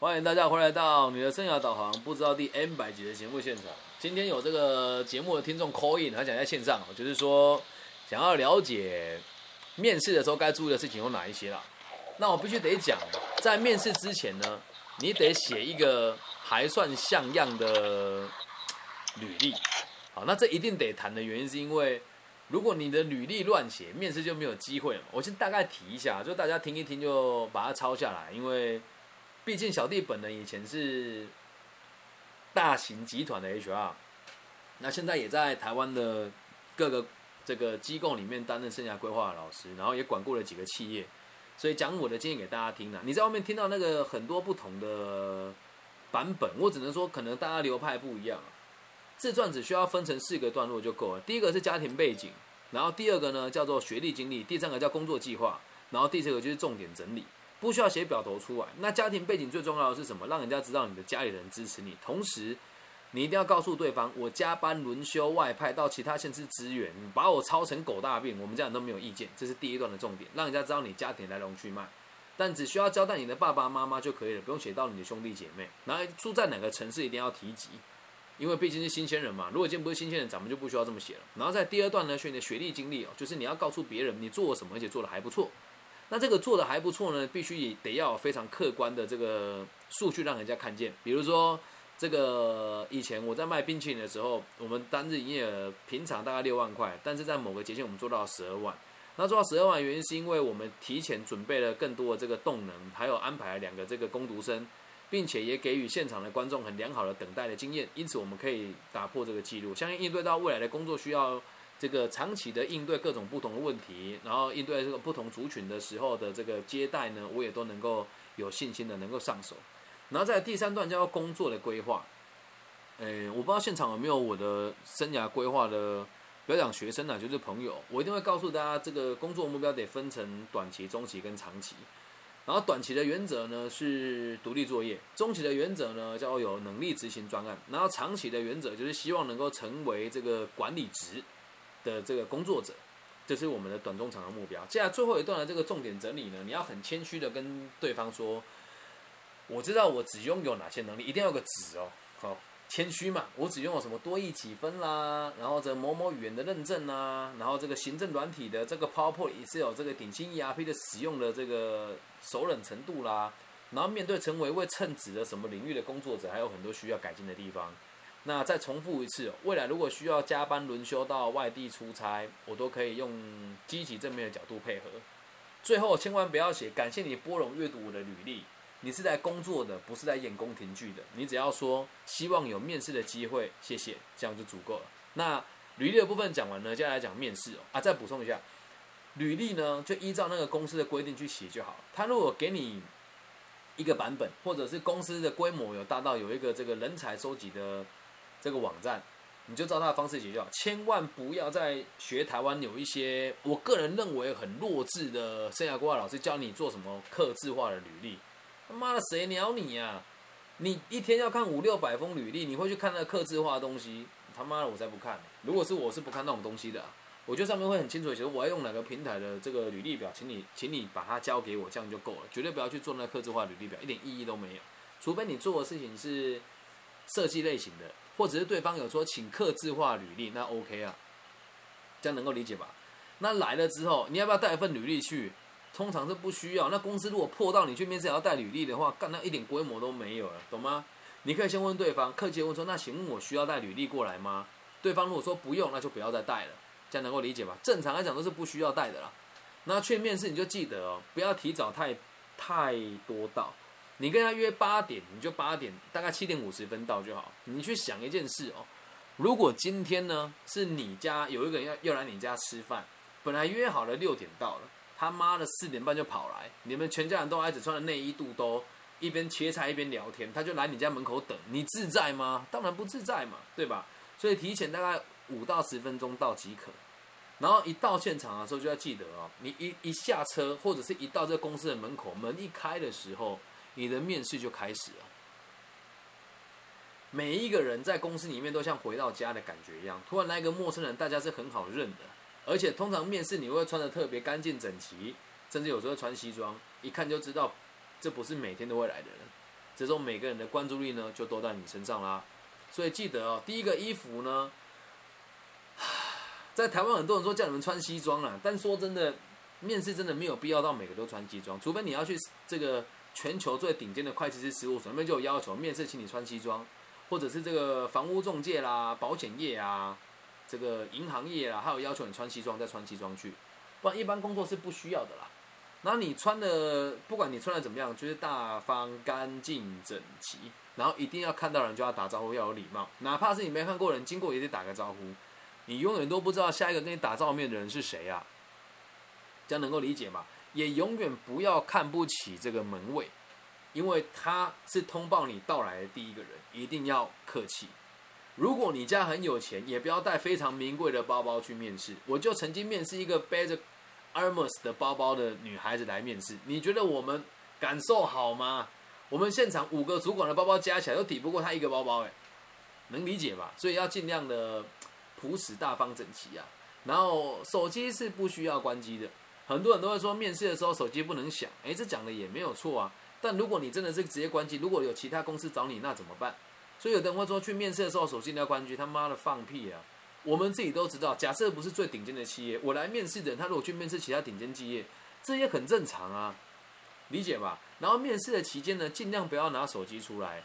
欢迎大家回来到你的生涯导航不知道第 N 百集的节目现场。今天有这个节目的听众 call in，他讲在线上，就是说想要了解面试的时候该注意的事情有哪一些啦。那我必须得讲，在面试之前呢，你得写一个还算像样的履历。好，那这一定得谈的原因是因为，如果你的履历乱写，面试就没有机会了。我先大概提一下，就大家听一听就把它抄下来，因为。毕竟小弟本人以前是大型集团的 HR，那现在也在台湾的各个这个机构里面担任生涯规划的老师，然后也管过了几个企业，所以讲我的经验给大家听了。你在外面听到那个很多不同的版本，我只能说可能大家流派不一样。自传只需要分成四个段落就够了。第一个是家庭背景，然后第二个呢叫做学历经历，第三个叫工作计划，然后第四个就是重点整理。不需要写表头出来。那家庭背景最重要的是什么？让人家知道你的家里人支持你。同时，你一定要告诉对方，我加班轮休、外派到其他县市支援，把我操成狗大便，我们家人都没有意见。这是第一段的重点，让人家知道你家庭来龙去脉。但只需要交代你的爸爸妈妈就可以了，不用写到你的兄弟姐妹。然后住在哪个城市一定要提及，因为毕竟是新鲜人嘛。如果今天不是新鲜人，咱们就不需要这么写了。然后在第二段呢，选你的学历经历哦，就是你要告诉别人你做什么，而且做的还不错。那这个做的还不错呢，必须也得要有非常客观的这个数据让人家看见。比如说，这个以前我在卖冰淇淋的时候，我们单日营业额平常大概六万块，但是在某个节庆我们做到十二万。那做到十二万原因是因为我们提前准备了更多的这个动能，还有安排了两个这个攻读生，并且也给予现场的观众很良好的等待的经验，因此我们可以打破这个记录。相信应对到未来的工作需要。这个长期的应对各种不同的问题，然后应对这个不同族群的时候的这个接待呢，我也都能够有信心的能够上手。然后在第三段叫工作的规划，诶，我不知道现场有没有我的生涯规划的，不要讲学生啊，就是朋友，我一定会告诉大家，这个工作目标得分成短期、中期跟长期。然后短期的原则呢是独立作业，中期的原则呢叫有能力执行专案，然后长期的原则就是希望能够成为这个管理职。的这个工作者，这是我们的短中长的目标。接下来最后一段的这个重点整理呢，你要很谦虚的跟对方说，我知道我只拥有哪些能力，一定要有个纸哦，好谦虚嘛。我只拥有什么多益几分啦，然后这某某语言的认证啦，然后这个行政软体的这个 PowerPoint 也是有这个顶新 ERP 的使用的这个熟稔程度啦，然后面对成为未称职的什么领域的工作者，还有很多需要改进的地方。那再重复一次，未来如果需要加班轮休到外地出差，我都可以用积极正面的角度配合。最后千万不要写感谢你拨冗阅读我的履历，你是在工作的，不是在演宫廷剧的。你只要说希望有面试的机会，谢谢，这样就足够了。那履历的部分讲完呢，接下来讲面试哦。啊，再补充一下，履历呢就依照那个公司的规定去写就好。他如果给你一个版本，或者是公司的规模有大到有一个这个人才收集的。这个网站，你就照他的方式写就好，千万不要在学台湾有一些我个人认为很弱智的生涯规划老师教你做什么刻字化的履历，他妈的谁鸟你呀？你一天要看五六百封履历，你会去看那刻字化的东西？他妈的我才不看！如果是我是不看那种东西的，我觉得上面会很清楚写我要用哪个平台的这个履历表，请你请你把它交给我，这样就够了，绝对不要去做那刻字化履历表，一点意义都没有，除非你做的事情是设计类型的。或者是对方有说请客制化履历，那 OK 啊，这样能够理解吧？那来了之后，你要不要带一份履历去？通常是不需要。那公司如果破到你去面试也要带履历的话，干那一点规模都没有了，懂吗？你可以先问对方，客气问说：“那请问我需要带履历过来吗？”对方如果说不用，那就不要再带了，这样能够理解吧？正常来讲都是不需要带的啦。那去面试你就记得哦，不要提早太太多到。你跟他约八点，你就八点，大概七点五十分到就好。你去想一件事哦，如果今天呢是你家有一个人要要来你家吃饭，本来约好了六点到了，他妈的四点半就跑来，你们全家人都还只穿着内衣肚兜，一边切菜一边聊天，他就来你家门口等，你自在吗？当然不自在嘛，对吧？所以提前大概五到十分钟到即可。然后一到现场的时候就要记得哦，你一一下车或者是一到这个公司的门口，门一开的时候。你的面试就开始了。每一个人在公司里面都像回到家的感觉一样，突然来一个陌生人，大家是很好认的。而且通常面试你会穿的特别干净整齐，甚至有时候穿西装，一看就知道这不是每天都会来的人。这时候每个人的关注力呢就都在你身上啦。所以记得哦，第一个衣服呢，在台湾很多人说叫你们穿西装啊，但说真的，面试真的没有必要到每个都穿西装，除非你要去这个全球最顶尖的会计师事务所，那边就有要求面试请你穿西装，或者是这个房屋中介啦、保险业啊、这个银行业啦，还有要求你穿西装再穿西装去，不然一般工作是不需要的啦。然后你穿的，不管你穿的怎么样，就是大方、干净、整齐。然后一定要看到人就要打招呼，要有礼貌，哪怕是你没看过人，经过也得打个招呼。你永远都不知道下一个跟你打照面的人是谁啊，这样能够理解吗？也永远不要看不起这个门卫，因为他是通报你到来的第一个人，一定要客气。如果你家很有钱，也不要带非常名贵的包包去面试。我就曾经面试一个背着 Hermes 的包包的女孩子来面试，你觉得我们感受好吗？我们现场五个主管的包包加起来都抵不过她一个包包，哎，能理解吧？所以要尽量的朴实大方整齐啊。然后手机是不需要关机的，很多人都会说面试的时候手机不能响，哎，这讲的也没有错啊。但如果你真的是直接关机，如果有其他公司找你，那怎么办？所以有的人会说去面试的时候手机一定要关机，他妈的放屁啊！我们自己都知道，假设不是最顶尖的企业，我来面试的人，他如果去面试其他顶尖企业，这也很正常啊。理解吧，然后面试的期间呢，尽量不要拿手机出来，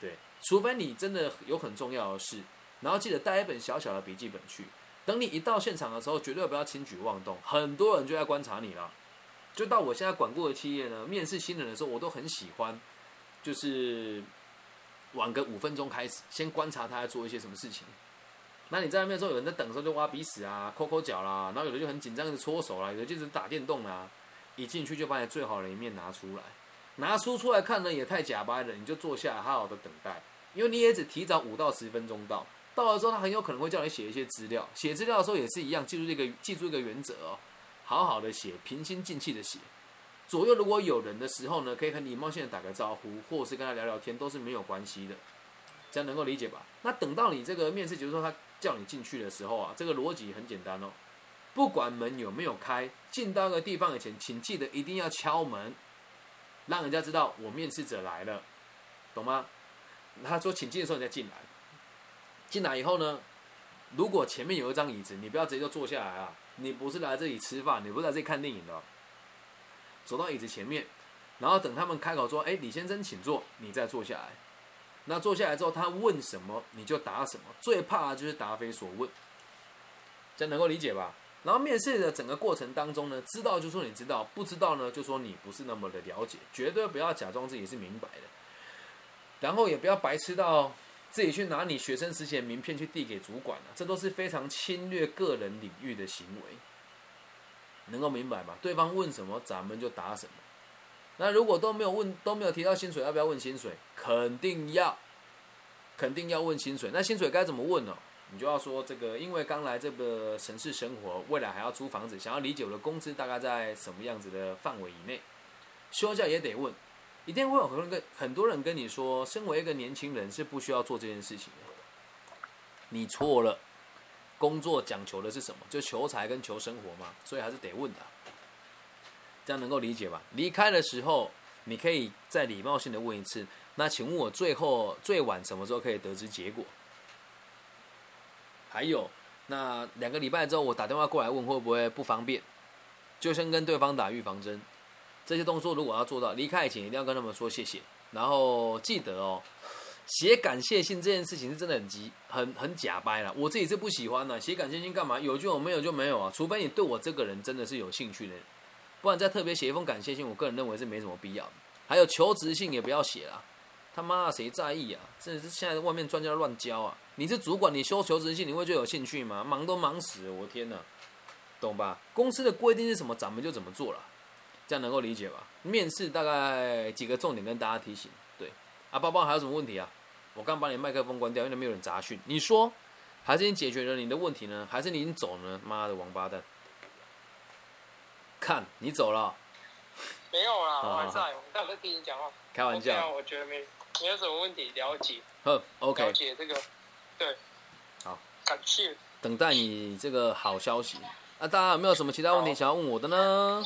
对，除非你真的有很重要的事，然后记得带一本小小的笔记本去，等你一到现场的时候，绝对不要轻举妄动，很多人就在观察你了。就到我现在管过的企业呢，面试新人的时候，我都很喜欢，就是晚个五分钟开始，先观察他在做一些什么事情。那你在那边时候，有人在等的时候就挖鼻屎啊、抠抠脚啦，然后有的就很紧张的搓手啦，有的就是打电动啦。一进去就把你最好的一面拿出来，拿出出来看呢也太假掰了，你就坐下来好好的等待，因为你也只提早五到十分钟到，到了之后他很有可能会叫你写一些资料，写资料的时候也是一样，记住这个记住一个原则哦，好好的写，平心静气的写，左右如果有人的时候呢，可以很礼貌性的打个招呼，或者是跟他聊聊天，都是没有关系的，这样能够理解吧？那等到你这个面试结束说他叫你进去的时候啊，这个逻辑很简单哦。不管门有没有开，进到个地方以前，请记得一定要敲门，让人家知道我面试者来了，懂吗？他说请进的时候你再进来，进来以后呢，如果前面有一张椅子，你不要直接就坐下来啊！你不是来这里吃饭，你不是来这里看电影的，走到椅子前面，然后等他们开口说：“哎，李先生，请坐。”你再坐下来。那坐下来之后，他问什么你就答什么，最怕就是答非所问，这样能够理解吧？然后面试的整个过程当中呢，知道就说你知道，不知道呢就说你不是那么的了解，绝对不要假装自己是明白的，然后也不要白痴到自己去拿你学生时期的名片去递给主管了，这都是非常侵略个人领域的行为，能够明白吗？对方问什么，咱们就答什么。那如果都没有问，都没有提到薪水，要不要问薪水？肯定要，肯定要问薪水。那薪水该怎么问呢？你就要说这个，因为刚来这个城市生活，未来还要租房子，想要理解我的工资大概在什么样子的范围以内。休假也得问，一定会有很多人跟很多人跟你说，身为一个年轻人是不需要做这件事情的。你错了，工作讲求的是什么？就求财跟求生活嘛，所以还是得问的。这样能够理解吧？离开的时候，你可以再礼貌性的问一次。那请问我最后最晚什么时候可以得知结果？还有，那两个礼拜之后，我打电话过来问会不会不方便，就先跟对方打预防针。这些动作如果要做到，离开以前一定要跟他们说谢谢。然后记得哦，写感谢信这件事情是真的很急，很很假掰了。我自己是不喜欢的，写感谢信干嘛？有就有，没有就没有啊。除非你对我这个人真的是有兴趣的，不然再特别写一封感谢信，我个人认为是没什么必要的。还有求职信也不要写了。他妈的谁在意啊？真的是现在外面专家乱教啊！你是主管，你修求职信，你会就有兴趣吗？忙都忙死了，我天哪，懂吧？公司的规定是什么，咱们就怎么做了，这样能够理解吧？面试大概几个重点跟大家提醒，对啊，包包还有什么问题啊？我刚把你麦克风关掉，因为没有人杂讯。你说，还是你解决了你的问题呢？还是你已经走了？妈的王八蛋！看你走了，没有啦，我还在，我刚在听你讲话，开玩笑，我觉得没。没有什么问题，了解。呵，OK。了解这个，对。好，感谢。等待你这个好消息。那大家有没有什么其他问题想要问我的呢？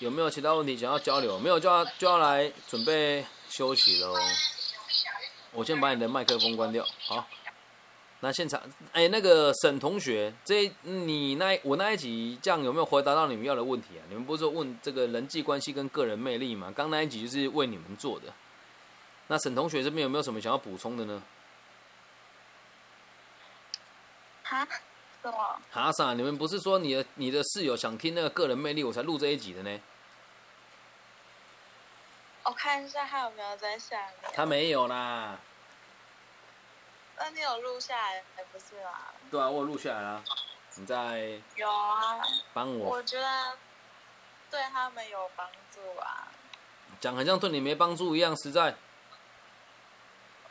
有没有其他问题想要交流？没有就要就要来准备休息喽。我先把你的麦克风关掉。好，那现场，哎，那个沈同学，这你那我那一集这样有没有回答到你们要的问题啊？你们不是说问这个人际关系跟个人魅力吗？刚那一集就是为你们做的。那沈同学这边有没有什么想要补充的呢？好？什么？哈萨？你们不是说你的你的室友想听那个个人魅力，我才录这一集的呢？我看一下他有没有在下面。他没有啦。那你有录下来不是吗？对啊，我录下来了。你在？有啊。帮我。我觉得对他们有帮助啊。讲很像对你没帮助一样，实在。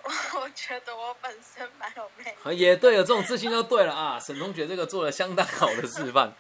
我觉得我本身蛮有魅力。也对有，这种自信就对了啊！沈同学这个做了相当好的示范。